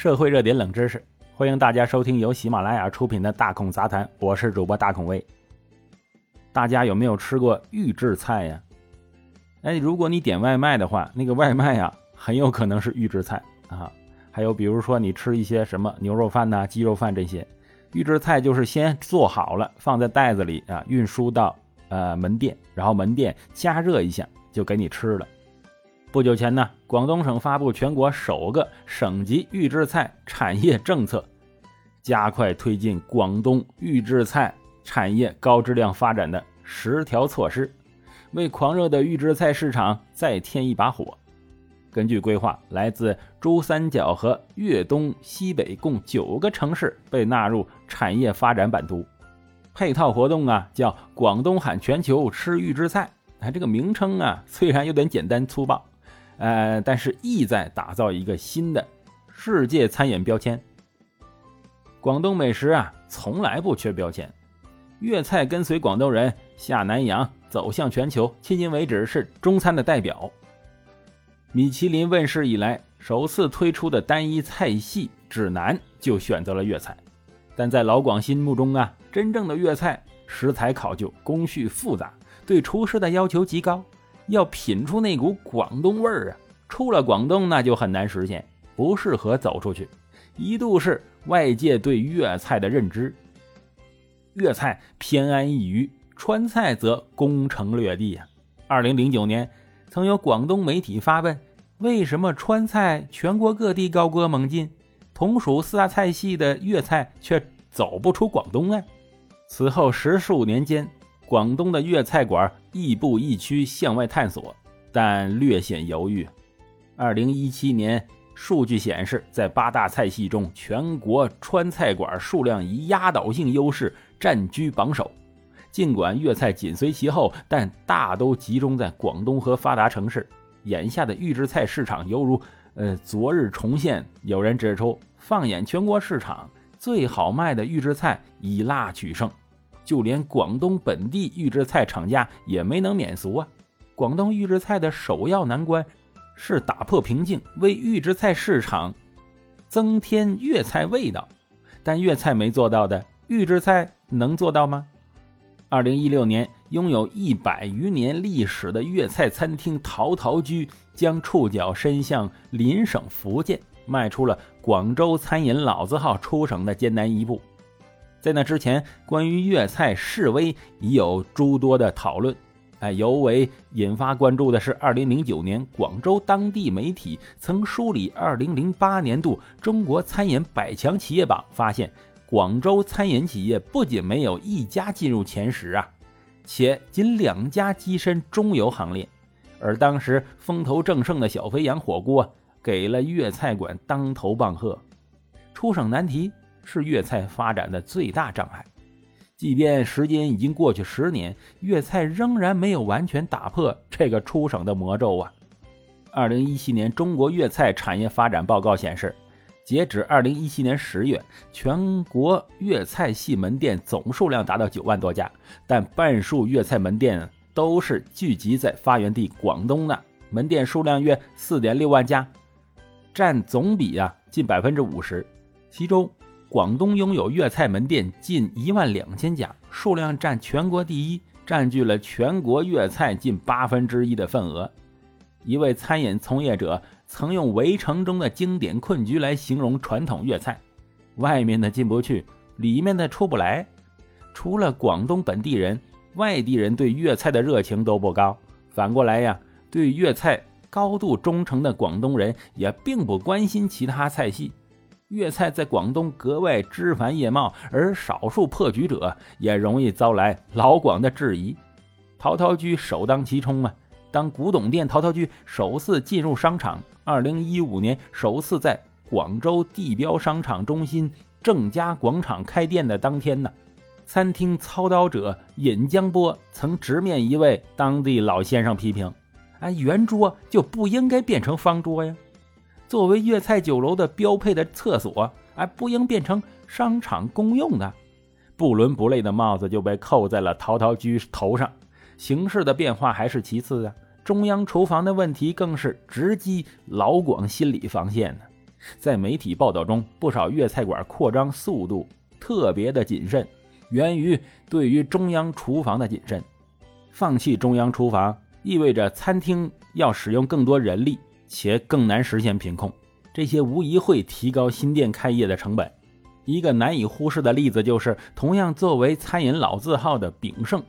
社会热点冷知识，欢迎大家收听由喜马拉雅出品的《大孔杂谈》，我是主播大孔威。大家有没有吃过预制菜呀？哎，如果你点外卖的话，那个外卖呀，很有可能是预制菜啊。还有比如说你吃一些什么牛肉饭呐、鸡肉饭这些，预制菜就是先做好了，放在袋子里啊，运输到呃门店，然后门店加热一下就给你吃了。不久前呢，广东省发布全国首个省级预制菜产业政策，加快推进广东预制菜产业高质量发展的十条措施，为狂热的预制菜市场再添一把火。根据规划，来自珠三角和粤东西北共九个城市被纳入产业发展版图。配套活动啊，叫“广东喊全球吃预制菜”。哎，这个名称啊，虽然有点简单粗暴。呃，但是意在打造一个新的世界餐饮标签。广东美食啊，从来不缺标签。粤菜跟随广东人下南洋，走向全球，迄今为止是中餐的代表。米其林问世以来，首次推出的单一菜系指南就选择了粤菜。但在老广心目中啊，真正的粤菜食材考究，工序复杂，对厨师的要求极高。要品出那股广东味儿啊，出了广东那就很难实现，不适合走出去。一度是外界对粤菜的认知，粤菜偏安一隅，川菜则攻城略地啊。二零零九年，曾有广东媒体发问：为什么川菜全国各地高歌猛进，同属四大菜系的粤菜却走不出广东啊？此后十数年间。广东的粤菜馆亦步亦趋向外探索，但略显犹豫。二零一七年数据显示，在八大菜系中，全国川菜馆数量以压倒性优势占据榜首。尽管粤菜紧随其后，但大都集中在广东和发达城市。眼下的预制菜市场犹如呃昨日重现。有人指出，放眼全国市场，最好卖的预制菜以辣取胜。就连广东本地预制菜厂家也没能免俗啊！广东预制菜的首要难关是打破瓶颈，为预制菜市场增添粤菜味道。但粤菜没做到的，预制菜能做到吗？二零一六年，拥有一百余年历史的粤菜餐厅陶陶居将触角伸向邻省福建，迈出了广州餐饮老字号出省的艰难一步。在那之前，关于粤菜示威已有诸多的讨论。哎，尤为引发关注的是，2009年广州当地媒体曾梳理2008年度中国餐饮百强企业榜，发现广州餐饮企业不仅没有一家进入前十啊，且仅两家跻身中游行列。而当时风头正盛的小肥羊火锅，给了粤菜馆当头棒喝。出省难题。是粤菜发展的最大障碍。即便时间已经过去十年，粤菜仍然没有完全打破这个出省的魔咒啊！二零一七年中国粤菜产业发展报告显示，截止二零一七年十月，全国粤菜系门店总数量达到九万多家，但半数粤菜门店都是聚集在发源地广东的，门店数量约四点六万家，占总比啊近百分之五十，其中。广东拥有粤菜门店近一万两千家，数量占全国第一，占据了全国粤菜近八分之一的份额。一位餐饮从业者曾用《围城》中的经典困局来形容传统粤菜：外面的进不去，里面的出不来。除了广东本地人，外地人对粤菜的热情都不高。反过来呀，对粤菜高度忠诚的广东人也并不关心其他菜系。粤菜在广东格外枝繁叶茂，而少数破局者也容易遭来老广的质疑。陶陶居首当其冲啊！当古董店陶陶居首次进入商场，二零一五年首次在广州地标商场中心正佳广场开店的当天呢，餐厅操刀者尹江波曾直面一位当地老先生批评：“哎，圆桌就不应该变成方桌呀。”作为粤菜酒楼的标配的厕所，哎，不应变成商场公用的，不伦不类的帽子就被扣在了陶陶居头上。形势的变化还是其次啊，中央厨房的问题更是直击老广心理防线呢。在媒体报道中，不少粤菜馆扩张速度特别的谨慎，源于对于中央厨房的谨慎。放弃中央厨房，意味着餐厅要使用更多人力，且更难实现品控。这些无疑会提高新店开业的成本。一个难以忽视的例子就是，同样作为餐饮老字号的炳胜，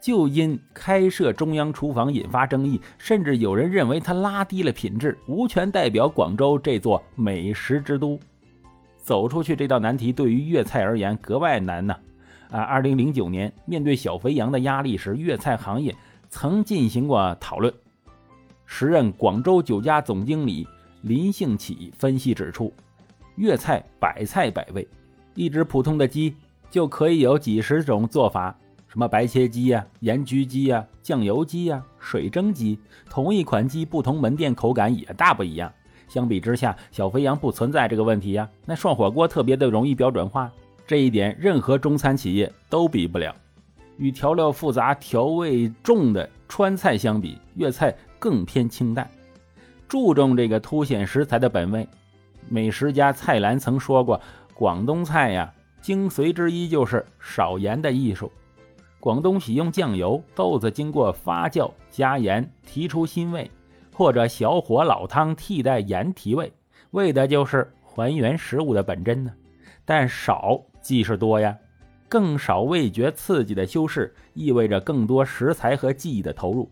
就因开设中央厨房引发争议，甚至有人认为它拉低了品质，无权代表广州这座美食之都。走出去这道难题对于粤菜而言格外难呢。啊，二零零九年面对小肥羊的压力时，粤菜行业曾进行过讨论。时任广州酒家总经理林兴起分析指出，粤菜百菜百味，一只普通的鸡就可以有几十种做法，什么白切鸡呀、盐焗鸡呀、酱油鸡呀、水蒸鸡，同一款鸡不同门店口感也大不一样。相比之下，小肥羊不存在这个问题呀。那涮火锅特别的容易标准化。这一点，任何中餐企业都比不了。与调料复杂、调味重的川菜相比，粤菜更偏清淡，注重这个凸显食材的本味。美食家蔡澜曾说过：“广东菜呀，精髓之一就是少盐的艺术。广东喜用酱油，豆子经过发酵加盐提出新味，或者小火老汤替代盐提味，为的就是还原食物的本真呢。但少。”即是多呀，更少味觉刺激的修饰，意味着更多食材和技艺的投入。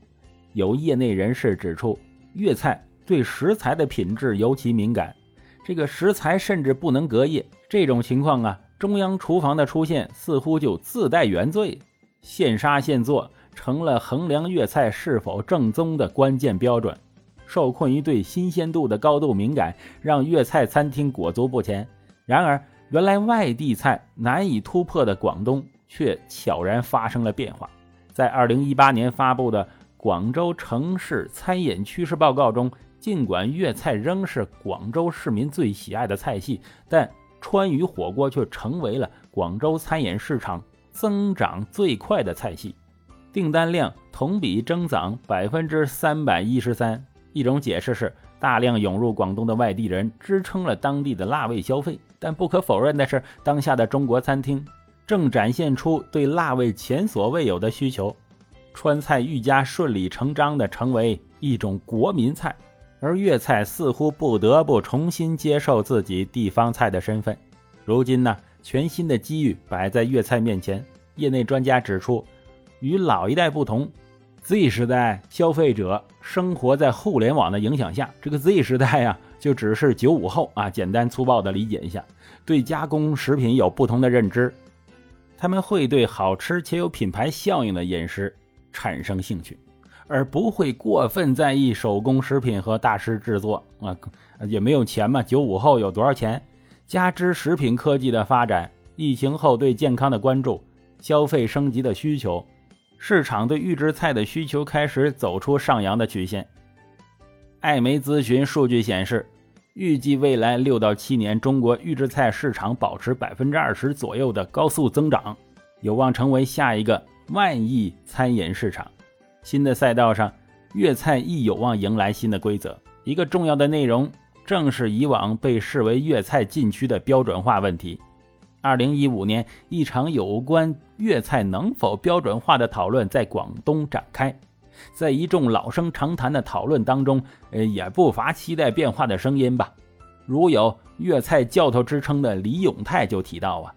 有业内人士指出，粤菜对食材的品质尤其敏感，这个食材甚至不能隔夜。这种情况啊，中央厨房的出现似乎就自带原罪，现杀现做成了衡量粤菜是否正宗的关键标准。受困于对新鲜度的高度敏感，让粤菜餐厅裹足不前。然而，原来外地菜难以突破的广东，却悄然发生了变化。在二零一八年发布的《广州城市餐饮趋势报告》中，尽管粤菜仍是广州市民最喜爱的菜系，但川渝火锅却成为了广州餐饮市场增长最快的菜系，订单量同比增长百分之三百一十三。一种解释是。大量涌入广东的外地人支撑了当地的辣味消费，但不可否认的是，当下的中国餐厅正展现出对辣味前所未有的需求，川菜愈加顺理成章地成为一种国民菜，而粤菜似乎不得不重新接受自己地方菜的身份。如今呢，全新的机遇摆在粤菜面前，业内专家指出，与老一代不同。Z 时代消费者生活在互联网的影响下，这个 Z 时代呀，就只是九五后啊，简单粗暴的理解一下，对加工食品有不同的认知，他们会对好吃且有品牌效应的饮食产生兴趣，而不会过分在意手工食品和大师制作啊，也没有钱嘛。九五后有多少钱？加之食品科技的发展，疫情后对健康的关注，消费升级的需求。市场对预制菜的需求开始走出上扬的曲线。艾媒咨询数据显示，预计未来六到七年，中国预制菜市场保持百分之二十左右的高速增长，有望成为下一个万亿餐饮市场。新的赛道上，粤菜亦有望迎来新的规则。一个重要的内容，正是以往被视为粤菜禁区的标准化问题。二零一五年，一场有关粤菜能否标准化的讨论在广东展开。在一众老生常谈的讨论当中，呃，也不乏期待变化的声音吧。如有粤菜教头之称的李永泰就提到啊，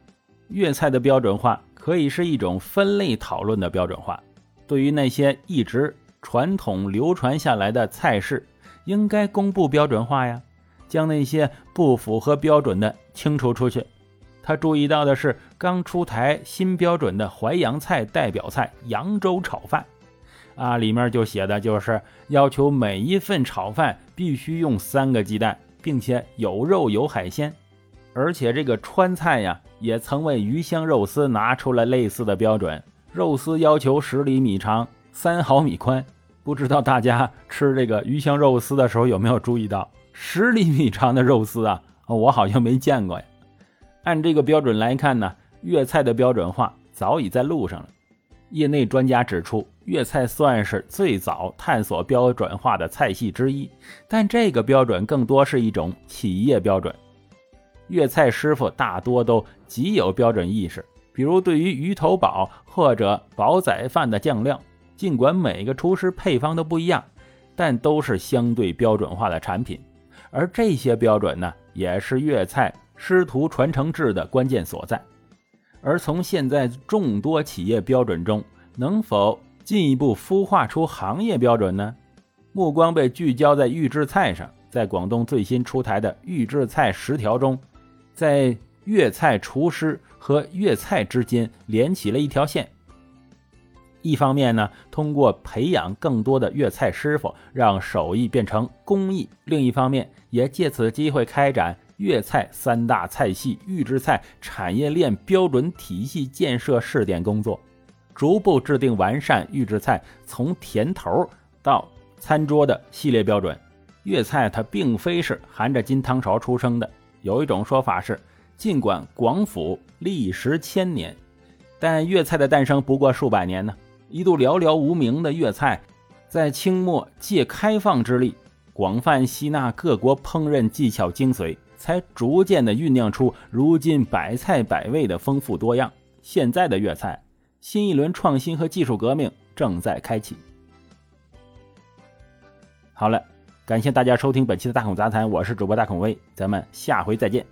粤菜的标准化可以是一种分类讨论的标准化。对于那些一直传统流传下来的菜式，应该公布标准化呀，将那些不符合标准的清除出去。他注意到的是，刚出台新标准的淮扬菜代表菜扬州炒饭，啊，里面就写的就是要求每一份炒饭必须用三个鸡蛋，并且有肉有海鲜。而且这个川菜呀，也曾为鱼香肉丝拿出了类似的标准，肉丝要求十厘米长，三毫米宽。不知道大家吃这个鱼香肉丝的时候有没有注意到，十厘米长的肉丝啊，我好像没见过呀。按这个标准来看呢，粤菜的标准化早已在路上了。业内专家指出，粤菜算是最早探索标准化的菜系之一，但这个标准更多是一种企业标准。粤菜师傅大多都极有标准意识，比如对于鱼头煲或者煲仔饭的酱料，尽管每个厨师配方都不一样，但都是相对标准化的产品。而这些标准呢，也是粤菜师徒传承制的关键所在。而从现在众多企业标准中，能否进一步孵化出行业标准呢？目光被聚焦在预制菜上，在广东最新出台的预制菜十条中，在粤菜厨师和粤菜之间连起了一条线。一方面呢，通过培养更多的粤菜师傅，让手艺变成工艺；另一方面，也借此机会开展。粤菜三大菜系预制菜产业链标准体系建设试点工作，逐步制定完善预制菜从甜头到餐桌的系列标准。粤菜它并非是含着金汤勺出生的，有一种说法是，尽管广府历时千年，但粤菜的诞生不过数百年呢。一度寥寥无名的粤菜，在清末借开放之力，广泛吸纳各国烹饪技巧精髓。才逐渐的酝酿出如今百菜百味的丰富多样。现在的粤菜，新一轮创新和技术革命正在开启。好了，感谢大家收听本期的大孔杂谈，我是主播大孔威，咱们下回再见。